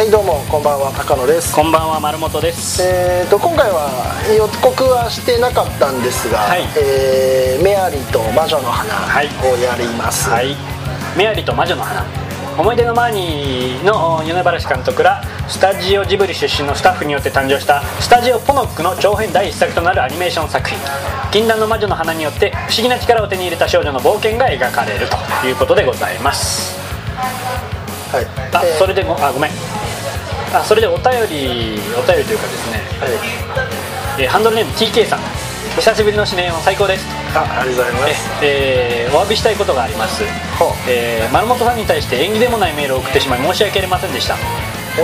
はいどうもこんばんは高野です。こんばんは丸本です。えー、と今回は予告はしてなかったんですが、はい。えーメアリーと魔女の花はい。をやります、はい。メアリと魔女の花。思い出のマーニーの米原監督らスタジオジブリ出身のスタッフによって誕生したスタジオポノックの長編第一作となるアニメーション作品「禁断の魔女の花」によって不思議な力を手に入れた少女の冒険が描かれるということでございます。はい。あ、えーそれでごあごめんあそれでお便りお便りというかですね、はい。えーハンドルネーム TK さん。久しぶりの指名も最高です。あありがとうございます。えーお詫びしたいことがあります、ほう。えー丸本さんに対して縁起でもないメールを送ってしまい申し訳ありませんでした。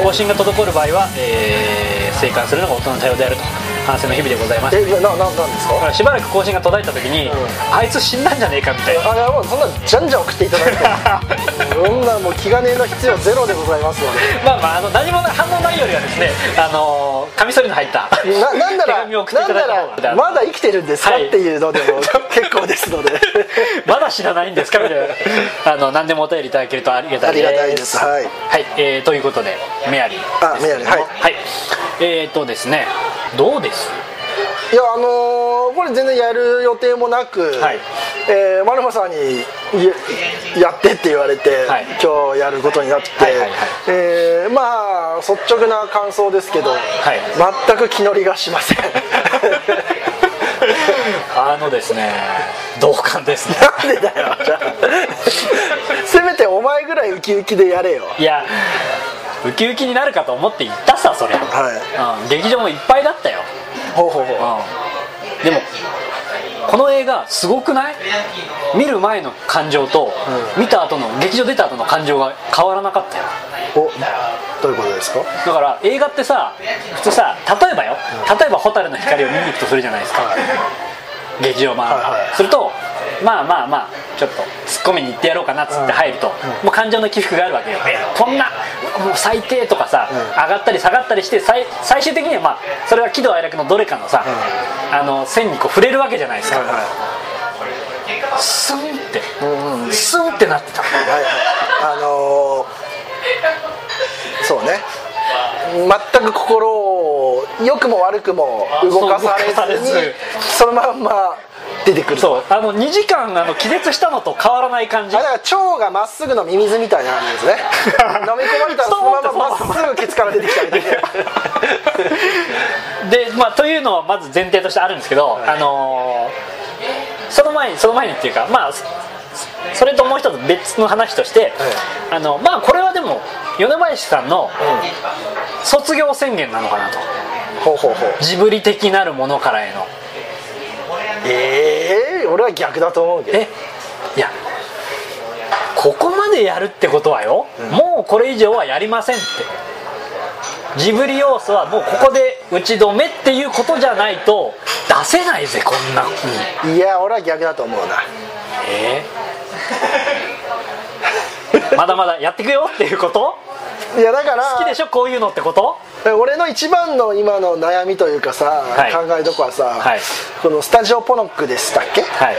更新が滞る場合は、えー、生還するのが大人の対応であると反省の日々でございますえなななんですか？しばらく更新が途絶えた時に、ん。あいつ死んだんじゃねえかみたいな。あいやもうそんなじゃんじゃん送っていただいて。そんなもう気兼ねの必要ゼロでございますので。まあまああの何も反応ないよりはですねあのーカミソリの入ったななんな手ら紙を送っていただいたまだ生きてるんですか、はいっていうのでも 結構ですので。まだ知らないんですかみたいな。あの何でもお便りいただけるとありがたいです。ありがたいです。はい。はい、えーということでメアリーあメアリー。はい。はいえーとですねどうです？いやあのーこれ全然やる予定もなく、はい。えー、丸山さんにややってって言われて、はい。今日やることになって、はいはいはい。えーまあ率直な感想ですけど、全く気乗りがしません。あのですね同感ですね。なんでだよじゃあ。せめてお前ぐらいウキウキでやれよ。いやウキウキになるかと思って行ったさそれ、はうん、劇場もいっぱいだったよ、ほうほうほう。うん、でもこの映画すごくない？見る前の感情と、見た後の劇場出た後の感情が変わらなかったよ。おどういうことですか？だから映画ってさ普通さ例えばよ。例えば「蛍の光」を見に行くとするじゃないですか、劇場版、するとまあまあまあちょっとツッコミに行ってやろうかなっつって入ると、もう感情の起伏があるわけよ、こんなもう最低とかさ、上がったり下がったりして最最終的にはまあそれは喜怒哀楽のどれかのさ、あの線にこう触れるわけじゃないですか、スンって、うんうん。スンってなってた。はいはい。あのーそうね全く心を良くも悪くも動かされずにずそのまんま出てくる。そう。あの2時間あの気絶したのと変わらない感じ。あだから腸がまっすぐのミミズみたいな感じですね。飲み込まれたらそのまままっすぐケツから出てきたみたいなで、まあ、というのはまず前提としてあるんですけど、あのーその前にその前にっていうかまあそそれともう一つ別の話として、あのまあこれはでも米林さんの卒業宣言なのかなと。ほうほうほう。ジブリ的なるものからへの。ええ俺は逆だと思うけど。えいやここまでやるってことはよ、もうこれ以上はやりませんって。ジブリ要素はもうここで打ち止めっていうことじゃないと出せないぜこんな風にいや俺は逆だと思うな。えー まだまだやっていくよっていうこと？いやだから好きでしょ？こういうのってこと？俺の一番の今の悩みというかさ、はい。考えどこはさ、はい。このスタジオポノックでしたっけ？はい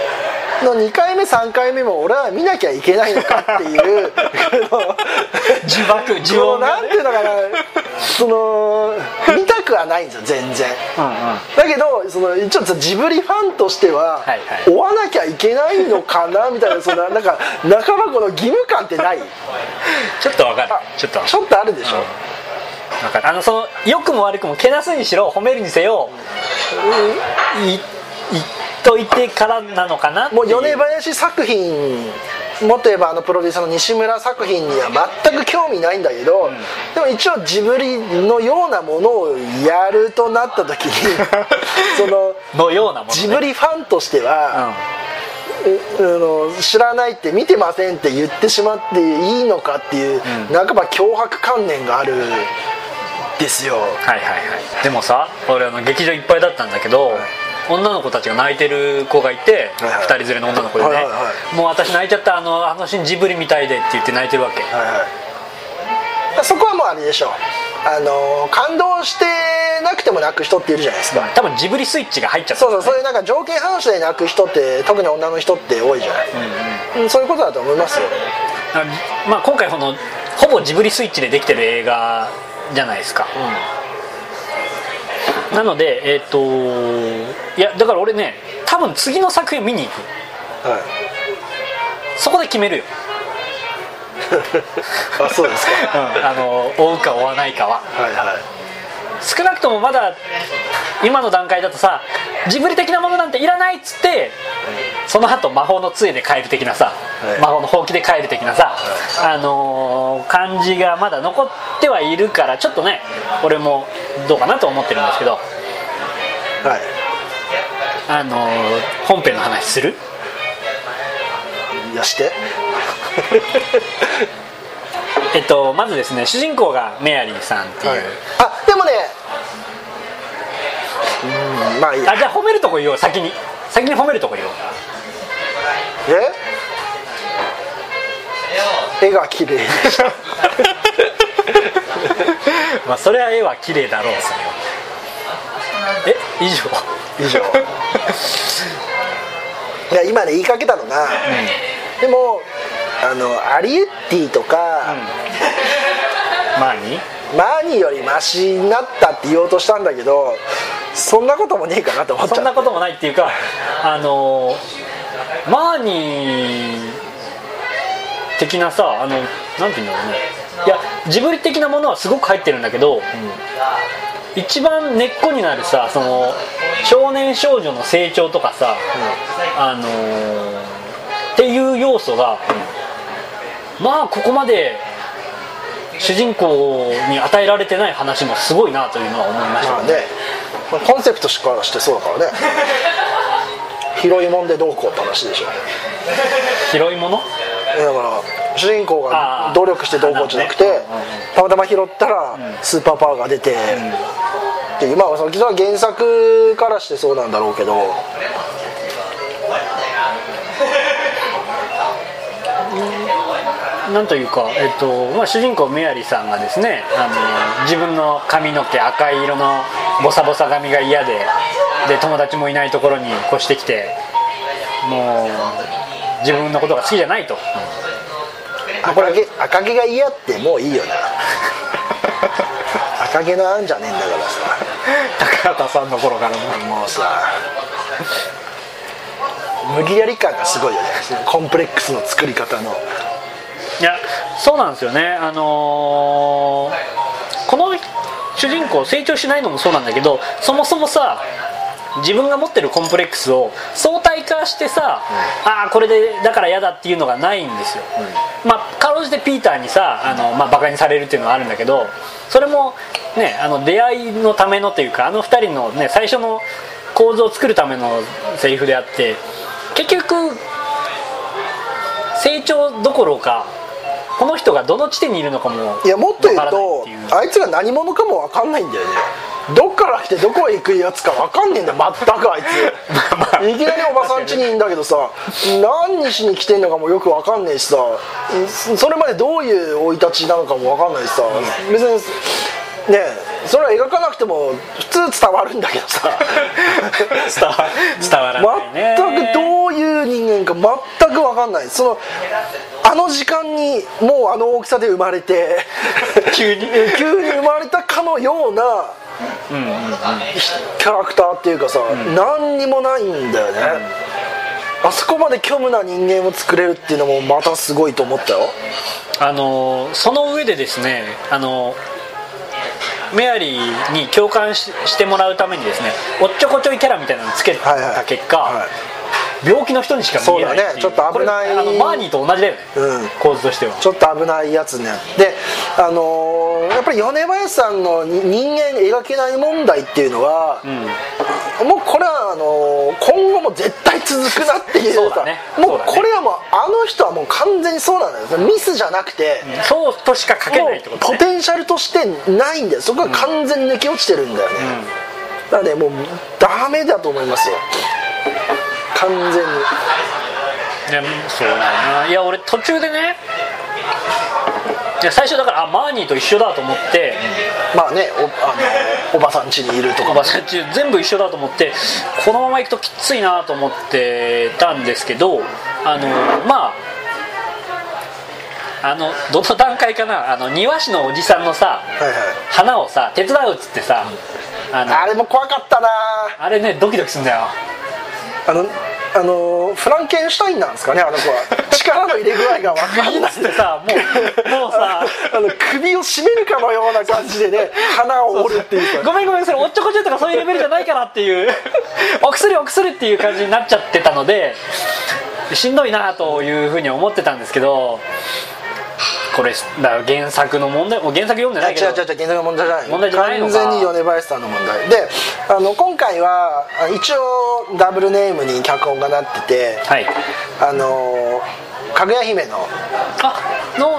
の2回目3回目も俺は見なきゃいけないのかっていう呪縛呪この音がね。なんていうのかな。その見たくはないんですよ全然。うんうん。だけどその一応さジブリファンとしては、はいはい。追わなきゃいけないのかなみたいなそんななんか半ばこの義務感ってない？ちょっとわかる。ちょっと。ちょっとあるでしょ、わかる。あのその良くも悪くもけなすにしろ褒めるにせよいい言っといてからなのかな？もう米林作品もっと言えばあのプロデューサーの西村作品には全く興味ないんだけど、でも一応ジブリのようなものをやるとなった時に そののようなもの、ね、ジブリファンとしては、うあの知らないって見てませんって言ってしまっていいのかっていう、半ば脅迫観念があるですよはいはいはいでもさ俺あの劇場いっぱいだったん。だけど、女の子たちが泣いてる子がいて、はいはい。2人連れの女の子でね、はいはいはもう私泣いちゃったあのあのシーンジブリみたいでって言って泣いてるわけ、はいはい。そこはもうあれでしょう。あの感動してなくても泣く人っているじゃないですか、多分ジブリスイッチが入っちゃった。そうそうそういうなんか条件反射で泣く人って特に女の人って多いじゃない、うんそういうことだと思いますよ。あまあ、今回このほぼ構ジブリスイッチでできてる映画じゃないですか、なのでえっ、といやだから俺ね多分次の作品見に行く。はい。そこで決めるよ、あそうですか。あの追うか追わないかは。はいはい少なくともまだ今の段階だとさジブリ的なものなんていらないっつってその後魔法の杖で帰る的なさ、はい。魔法のほうきで帰る的なさ、あのー感じがまだ残ってはいるからちょっとね俺もどうかなと思ってるんですけど。はい。あのー本編の話する？いやしてえっとまずですね主人公がメアリーさんっていう、はい。あでもねうんまあいいや。あじゃあ褒めるとこ言おう先に。先に褒めるとこ言おう。え？絵が綺麗。でしたまあそれは絵は綺麗だろうそれは。え？以上？以上。いや今ね言いかけたのが、でもあのアリエッティとか、まあにマーニ？ーよりマシになったって言おうとしたんだけどそんなこともねえかなと思っちそんなこともないっていうかあのマーニー的なさあのなんていうんだろうね。いやジブリ的なものはすごく入ってるんだけど、一番根っこになるさその少年少女の成長とかさ、あのーっていう要素が、まあここまで主人公に与えられてない話もすごいなというのは思いましたまあね、まあコンセプトからしてそうだからね。広いもんでどうこうって話でしょ広いもの？だから主人公が努力してどうこうじゃなくてたまたま拾ったらスーパーパワーが出て、っていうまあそのは原作からしてそうなんだろうけどなんというか、えっとまあ、主人公メアリーさんがですねあの自分の髪の毛赤い色のボサボサ髪が嫌でで友達もいないところに越してきてもう自分のことが好きじゃないと、赤毛赤毛が嫌ってもういいよな。赤毛のあんじゃねえんだから高畑さんの頃からもうさ無理やり感がすごいよね。コンプレックスの作り方のいやそうなんですよね。あのーこの主人公成長しないのもそうなんだけどそもそもさ自分が持ってるコンプレックスを相対化してさ、ああこれでだから嫌だっていうのがないんですよ、まあかろうじてピーターにさあの、まあ、バカにされるっていうのはあるんだけどそれもねあの出会いのためのというかあの二人のね最初の構図を作るためのセリフであって結局成長どころかこの人がどの地点にいるのかもいやもっと言うとあいつが何者かも分かんないんだよね。どっから来てどこへ行くやつか分かんねえんだよ全くあいつ。いきなりおばさん家にいるんだけどさ何にしに来てんのかもよく分かんねえしさそれまでどういう生い立ちなのかも分かんないしさ別にねそれは描かなくても普通伝わるんだけどさ。伝わ伝わらないね。全くどういう人間か全く分かんない。そのあの時間にもうあの大きさで生まれて急に。急に生まれたかのようなキャラクターっていうかさ、何にもないんだよね、あそこまで虚無な人間を作れるっていうのもまたすごいと思ったよ。あのその上でですねあのメアリーに共感ししてもらうためにですねおっちょこちょいキャラみたいなのつけはいはい。た結果、はい。病気の人にしか見えないね。ちょっと危ないあのマーニーと同じだよね、うん。構図としては。ちょっと危ないやつね。であのーやっぱり米林さんのに人間描けない問題っていうのは、もうこれはあのー今後も絶対続くなっていう。そうだね。もそうこれはもうあの人はもう完全にそうなんだよ。ミスじゃなくて、そうとしか書けもないってことね。うポテンシャルとしてないんだよそこが完全に抜け落ちてるんだよね、だからねもうダメだと思いますよ。完全に。いやそうだな。いや俺途中でねいや最初だからあマーニーと一緒だと思って、まあねおあのおばさん家にいるとか。おばさんち全部一緒だと思ってこのまま行くときついなと思ってたんですけどあのまああのどの段階かなあの庭師のおじさんのさはいはい。花をさ手伝うっつってさあのあれも怖かったな。あれねドキドキするんだよ。あのあのフランケンシュタインなんですかねあの子は。力の入れ具合が分かんない。ってさもうもうさあの首を絞めるかのような感じでね鼻を折るっていうか。ごめんごめんそれおっちょこちょいとかそういうレベルじゃないからっていう。お薬お薬っていう感じになっちゃってたのでしんどいなというふうに思ってたんですけどこれだ原作の問題原作読んでないけど。違う違う違う現在の問題じゃない。問題じゃない完全に米林さんの問題。であの今回はあ一応ダブルネームに脚本がなっててはい。あのかぐや姫の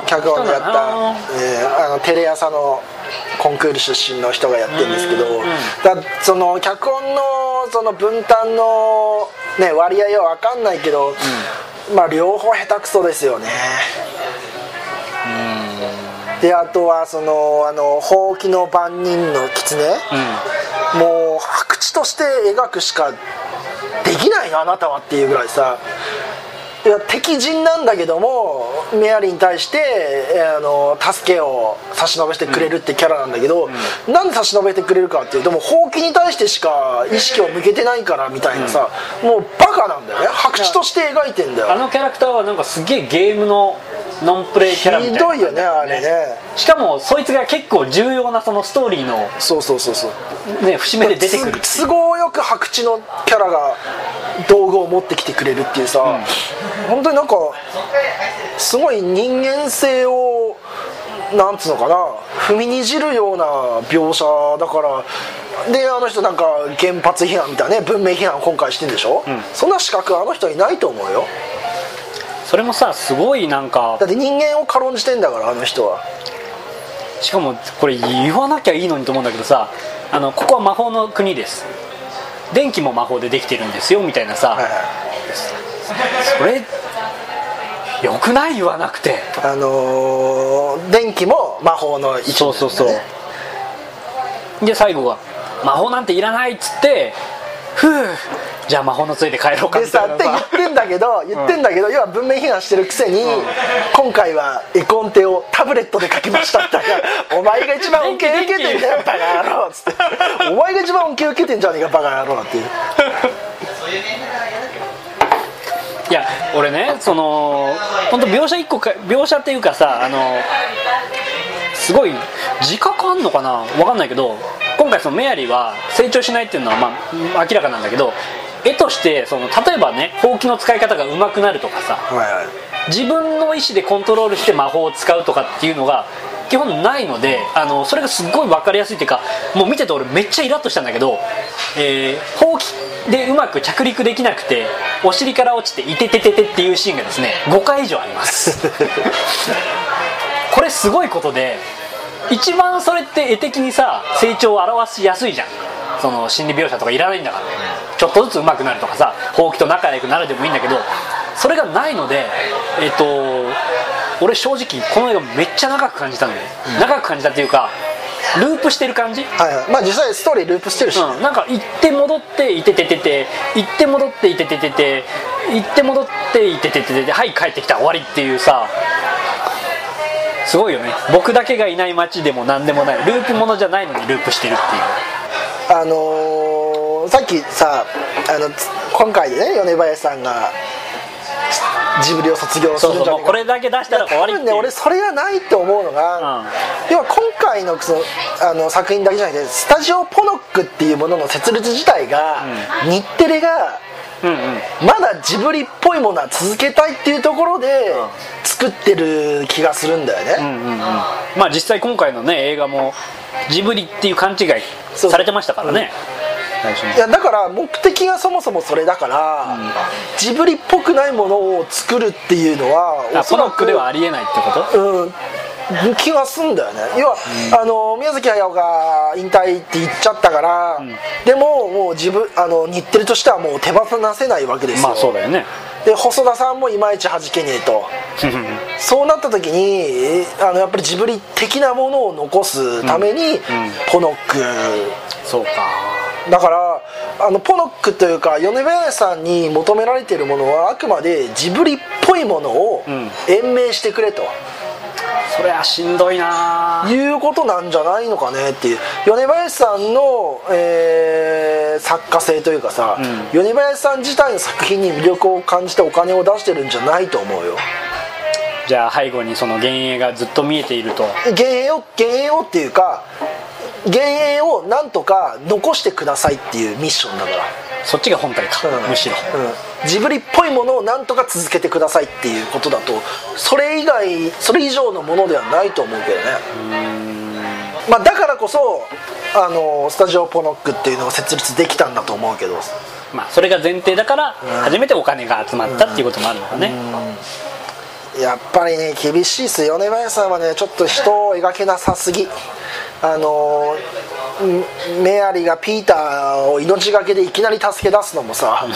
脚本でやった、人なんだえーあのテレ朝のコンクール出身の人がやってるんですけどうんうんだその脚本のその分担の、ね、割合は分かんないけど、まあ両方下手くそですよねであとはそのあのほうきの番人の狐、もう白地として描くしかできないなあなたはっていうぐらいさ。いや敵陣なんだけどもメアリーに対してえーあの助けを差し伸べてくれるってキャラなんだけど、なんで差し伸べてくれるかっていうともうほうきに対してしか意識を向けてないからみたいなさ、もうバカなんだよね。白地として描いてんだよ。あのキャラクターはなんかすげえゲームのノンプレイキャラみたいな。ひどいよねあれね。しかもそいつが結構重要なそのストーリーのそうそうそうそう。ね節目で出てくる都合よく白地のキャラが道具を持ってきてくれるっていうさ、本当になんかすごい人間性をなんつうのかな踏みにじるような描写だからであの人なんか原発批判みたいなね文明批判を今回してんでしょ、ん。そんな資格あの人いないと思うよそれもさすごいなんかだって人間を軽んじてんだからあの人は。しかもこれ言わなきゃいいのにと思うんだけどさあのここは魔法の国です。電気も魔法でできてるんですよみたいなさ、はいはい。それよくない？言わなくて。あのー電気も魔法の一部そうそうそう。で最後は「魔法なんていらない」っつって「ふうじゃあ魔法の杖で帰ろうか」でみたいなさって言ってんだけど言ってんだけど、要は文明批判してるくせに、今回は絵コンテをタブレットで書きましたって お前が一番恩恵受けてんだよバカ野郎っつって。お前が一番恩恵受けてんじゃねえかバカ野郎っていう。いや俺ねその本当描写一個か描写っていうかさあのすごい自覚あんのかな？分かんないけど今回そのメアリーは成長しないっていうのはまあ明らかなんだけど絵としてその例えばねほうきの使い方が上手くなるとかさはいはい。自分の意思でコントロールして魔法を使うとかっていうのが基本ないのであのそれがすっごい分かりやすいっていうかもう見てて俺めっちゃイラッとしたんだけど、えー、ほうきでうまく着陸できなくてお尻から落ちて「いてててて」っていうシーンがですね5回以上あります。これすごいことで一番それって絵的にさ成長を表しやすいじゃんその心理描写とかいらないんだからちょっとずつ上手くなるとかさほうきと仲良くなるでもいいんだけどそれがないのでえっと俺正直この映画めっちゃ長く感じたんだよ、長く感じたっていうかループしてる感じ？はいはい。まあ実際ストーリーループしてるし、うん、なんか行って戻っていてててて行って戻っていてててて行って戻っていててててはい帰ってきた終わりっていうさすごいよね。僕だけがいない街でも何でもない。ループものじゃないのにループしてるっていうあのーさっきさあのつ今回でね米林さんがジブリを卒業するんじゃこれだけ出したら終わり多分ね俺それがないって思うのが、要は今回のそのあの作品だけじゃなくてスタジオポノックっていうものの設立自体が、日テレがうんうんまだジブリっぽいものは続けたいっていうところで作ってる気がするんだよね、うんうんうん。まあ実際今回のね映画もジブリっていう勘違いされてましたからね。いやだから目的がそもそもそれだから、ジブリっぽくないものを作るっていうのはあおそらくではありえないってこと？うん気がすんだよね。要は、あの宮崎駿が引退って言っちゃったから、でももう自分あの日テレとしてはもう手放せないわけですよ。まあそうだよね。で細田さんもいまいち弾けねえと。そうなった時にあのやっぱりジブリ的なものを残すために、ポノック。そうか。だからあのポノックというか米林さんに求められているものはあくまでジブリっぽいものをん。延命してくれと、それはしんどいないうことなんじゃないのかねっていう。米林さんの、えー作家性というかさ、うん。米林さん自体の作品に魅力を感じてお金を出してるんじゃないと思うよ。じゃあ背後にその幻影がずっと見えていると。幻影を幻影をっていうか幻影をなんとか残してくださいっていうミッションだからそっちが本体か、うん。むしろ。うん、ジブリっぽいものをなんとか続けてくださいっていうことだとそれ以外それ以上のものではないと思うけどね。まあ、だからこそあのスタジオポノックっていうのを設立できたんだと思うけど。まあそれが前提だから初めてお金が集まったっていうこともあるのかね、やっぱりね厳しいっすよ米林さんはね。ちょっと人を描けなさすぎあのんメアリーがピーターを命がけでいきなり助け出すのもさ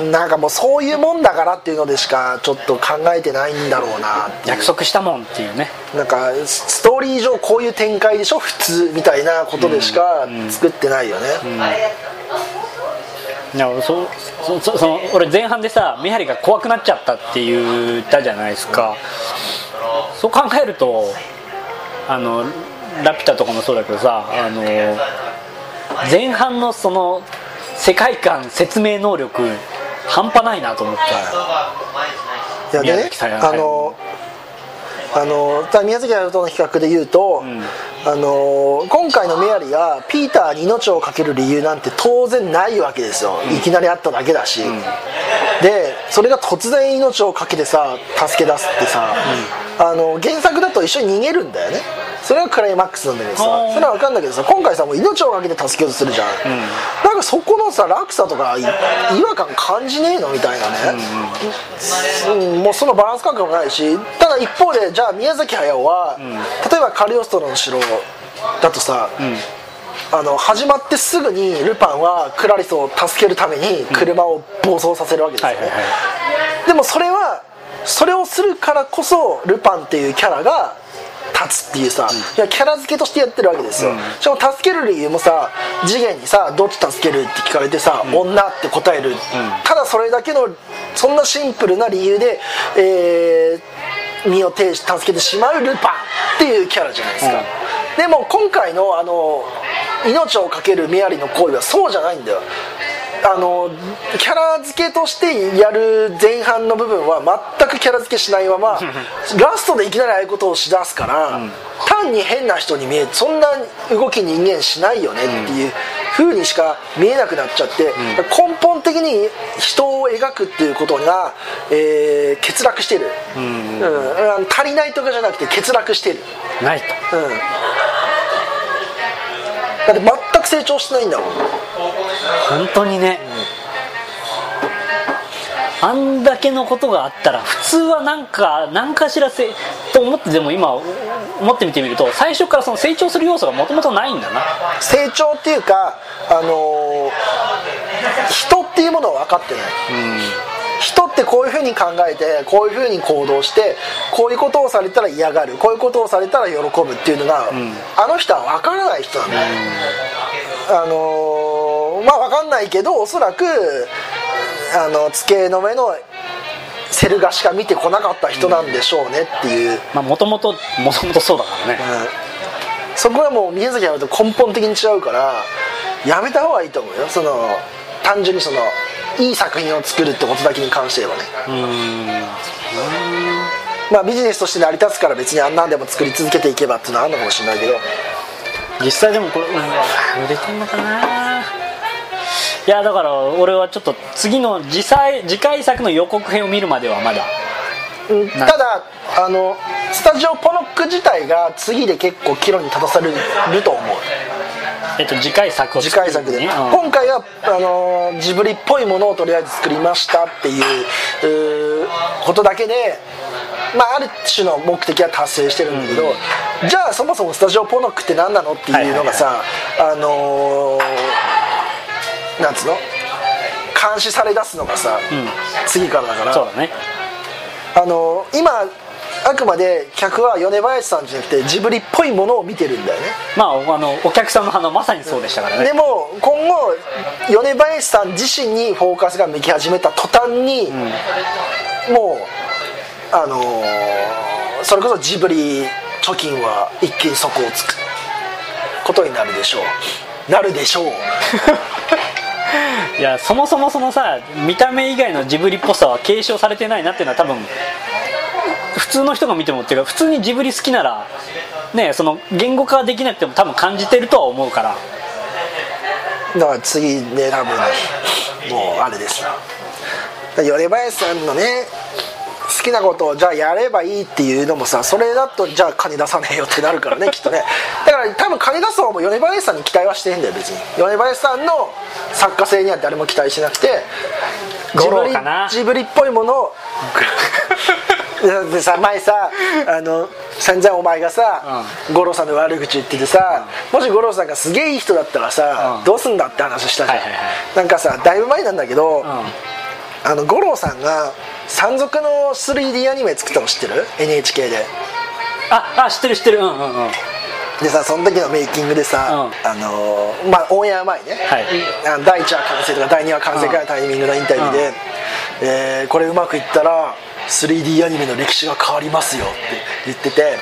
うん。なんかもうそういうもんだからっていうのでしかちょっと考えてないんだろうな約束したもんっていうね。なんかスストーリー上こういう展開でしょ？普通みたいなことでしか作ってないよね、いや俺そそそその俺前半でさメハリが怖くなっちゃったって言ったじゃないですか。そう考えるとあのラピュタとかもそうだけどさあの前半のその世界観説明能力半端ないなと思って宮いやでねあのあの宮崎駿との比較で言うと、ん。あの今回のメアリがピーターに命を懸ける理由なんて当然ないわけですよ、いきなり会っただけだし、でそれが突然命を懸けてさ助け出すってさ、あの原作だと一緒に逃げるんだよねそれがクライマックスなんだけどさそれは分かんないけどさ今回さもう命を懸けて助けようとするじゃん、なんかそこのさ落差とかい違和感感じねえのみたいなね、うん。もうそのバランス感覚もないしただ一方でじゃあ宮崎駿は、例えばカリオストロの城だとさ、あの始まってすぐにルパンはクラリスを助けるために車を暴走させるわけですよね、でもそれはそれをするからこそルパンっていうキャラが立つっていうさ、いやキャラ付けとしてやってるわけですよ、しかも助ける理由もさ次元にさどっち助けるって聞かれてさ、女って答える、ただそれだけのそんなシンプルな理由で、えー身を挺し助けてしまうルパンっていうキャラじゃないですか、でも今回のあの命を懸けるメアリの行為はそうじゃないんだよあのキャラ付けとしてやる前半の部分は全くキャラ付けしないままラストでいきなりああいうことをしだすから、単に変な人に見えそんな動き人間しないよねっていう風にしか見えなくなっちゃって、根本的に人を描くっていうことが、えー欠落してる、うん。あの足りないとかじゃなくて欠落してる、ないと。うん、だって成長してないんだもん。本当にね、あんだけのことがあったら普通はなんか何かしらせと思ってでも今思ってみてみると最初からその成長する要素がもともとないんだな。成長っていうか、あのー人っていうものは分かってない、人ってこういうふうに考えてこういうふうに行動してこういうことをされたら嫌がるこういうことをされたら喜ぶっていうのが、あの人は分からない人なんだよ、あのーまあ分かんないけどおそらくあの机の上のセル画しか見てこなかった人なんでしょうねっていう、まあもともともともとそうだからね。うん。そこはもう宮崎駿と根本的に違うからやめた方がいいと思うよ。その単純にそのいい作品を作るってことだけに関して言えばね。うーん。まあビジネスとして成り立つから別にあんなんでも作り続けていけばっていうのはあるのかもしれないけど実際でもこれ、うん、売れてんのかな。いやだから俺はちょっと次の次回次回作の予告編を見るまではまだ。うんただあのスタジオポノック自体が次で結構岐路に立たされると思う。えっと次回作を次回作で、ね。うん。今回はあのジブリっぽいものをとりあえず作りましたっていうことだけで、まあ、ある種の目的は達成してるんだけど、じゃあそもそもスタジオポノックって何なのっていうのがさ、あのーなんつうの？監視され出すのがさ、次からだからそうだね。あの今あくまで客は米林さんじゃなくてジブリっぽいものを見てるんだよね。まああのお客さんの反応まさにそうでしたからね。でも今後米林さん自身にフォーカスが向き始めた途端に、もうあのーそれこそジブリ貯金は一気に底をつくことになるでしょう。なるでしょう。いやそもそもそのさ見た目以外のジブリっぽさは継承されてないなっていうのは多分普通の人が見てもっていうか普通にジブリ好きならねその言語化できなくても多分感じてるとは思うから。だから次ね多分もうあれですよ。米林さんのね好きなことをじゃあやればいいっていうのもさそれだとじゃあ金出さねえよってなるからね きっとね。だから多分金出す方も米林さんに期待はしてへんだよ別に。米林さんの作家性には誰も期待しなくてジ五ブリジブリっぽいものを でさ前さあの散々お前がさ、五郎さんの悪口言っててさ、もし五郎さんがすげえいい人だったらさ、うん。どうすんだって話したじゃん、はいはいはい。なんかさだいぶ前なんだけど、うんあの五郎さんが山賊の 3D アニメ作ったの知ってる？NHK で。ああ知ってる知ってる。うんうんうん。でさその時のメイキングでさ、うあのーまあオンエア前ね、はい。あの第1話完成とか第2話完成ぐらタイミングのインタビューで、うん。えーこれうまくいったら 3D アニメの歴史が変わりますよって言ってて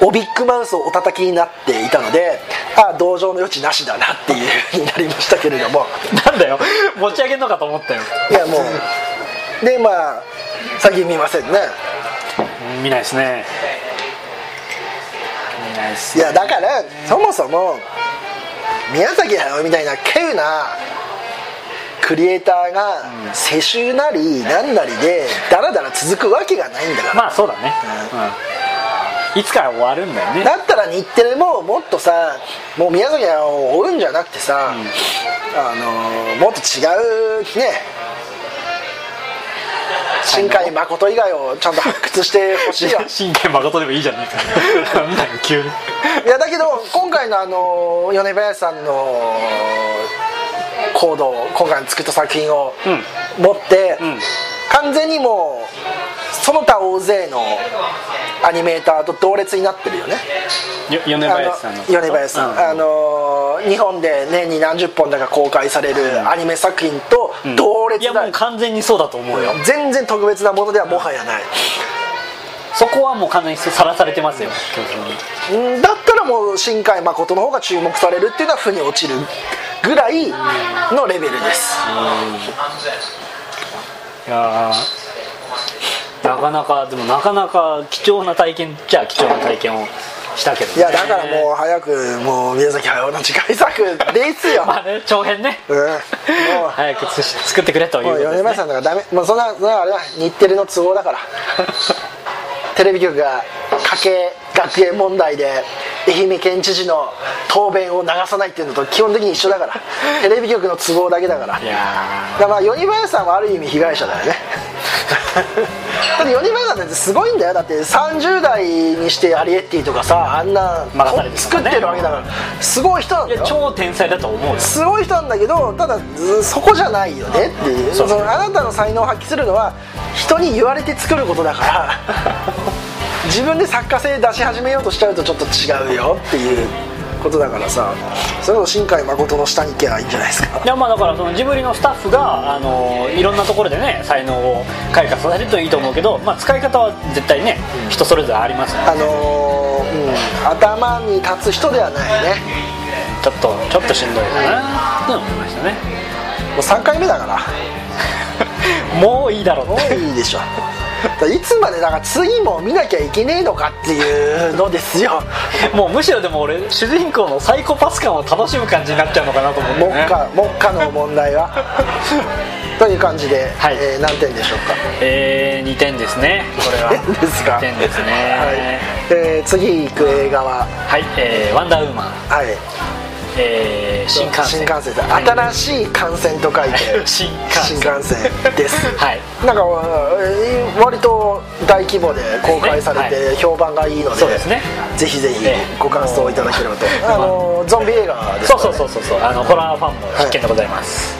おビッグマウスをお叩きになっていたのでああ同情の余地なしだなっていうふうになりましたけれども。う なんだよ。持ち上げんのかと思ったよ。いやもう。でまあ先見ませんね。見ないですね。見ないっすいやだからそもそも宮崎駿みたいな稀有なクリエイターが世襲なりなんなりでダラダラ続くわけがないんだから、まあそうだね、うん、いつか終わるんだよね。だったら日テレももっとさもう宮崎駿を追うんじゃなくてさ、あのもっと違うね新海誠以外をちゃんと発掘してほしいよ真剣誠でもいいじゃな んだよ急に。いやだけど今回のあの米林さんの行動今回の作った作品を持って、うん。完全にもうその他大勢のアニメーターと同列になってるよね。よ米林さんの。米林さん、うん。あの日本で年に何十本だか公開されるアニメ作品と同列だ、いやもう完全にそうだと思うよ。全然特別なものではもはやない、そこはもう完全にさらされてますよだったらもう新海誠の方が注目されるっていうのは負に落ちるぐらいのレベルです。いやーなかなかでもなかなか貴重な体験じゃあ貴重な体験をしたけど、ね、いやだからもう早くもう宮崎駿の次回作ですよ、まあね長編ね。うん、もう。早くつ作ってくれというとです、ね、米林さんだからダメ。もうそんなそんなあれだ日テレの都合だから。テレビ局が家計学園問題で愛媛県知事の答弁を流さないっていうのと基本的に一緒だから。テレビ局の都合だけだから。いやだからまあ米林さんはある意味被害者だよね。だって米林さんってすごいんだよ。だって30代にしてアリエッティとかさあんな作ってるわけだから。すごい人なんだよ。超天才だと思うよ。すごい人なんだけどただずそこじゃないよね。っていう。そのあなたの才能を発揮するのは人に言われて作ることだから自分で作家性出し始めようとしちゃうとちょっと違うよっていうことだからさそれこそ新海誠の下に行けばいいんじゃないですか。いやまあだからそのジブリのスタッフがあのいろんなところでね才能を開花させるといいと思うけど、まあ、使い方は絶対ね、人それぞれありますよ。ねあのーうん。頭に立つ人ではないね。ちょっとちょっとしんどいかな。って思いましたねもう3回目だから。もういいだろうもういいでしょいつまでだから次も見なきゃいけねえのかっていうのですよ。もうむしろでも俺主人公のサイコパス感を楽しむ感じになっちゃうのかなと思って、目ね、下目下の問題は。という感じで、はい。えー何点でしょうか？えー、2点ですね。これは。点ですか？2点ですね。はい。えー次行く映画は？はい、えーワンダーウーマン、はいえー新幹線。新幹線。で新しい幹線と書いて。新幹線。新幹線です。はい。なんかえー割と大規模で公開されて評判がいいのでそうですね。ぜひぜひええ。ご感想いただければと。あのゾンビ映画ですね。そうそうそうそう。あのホラーファンも必見でございます、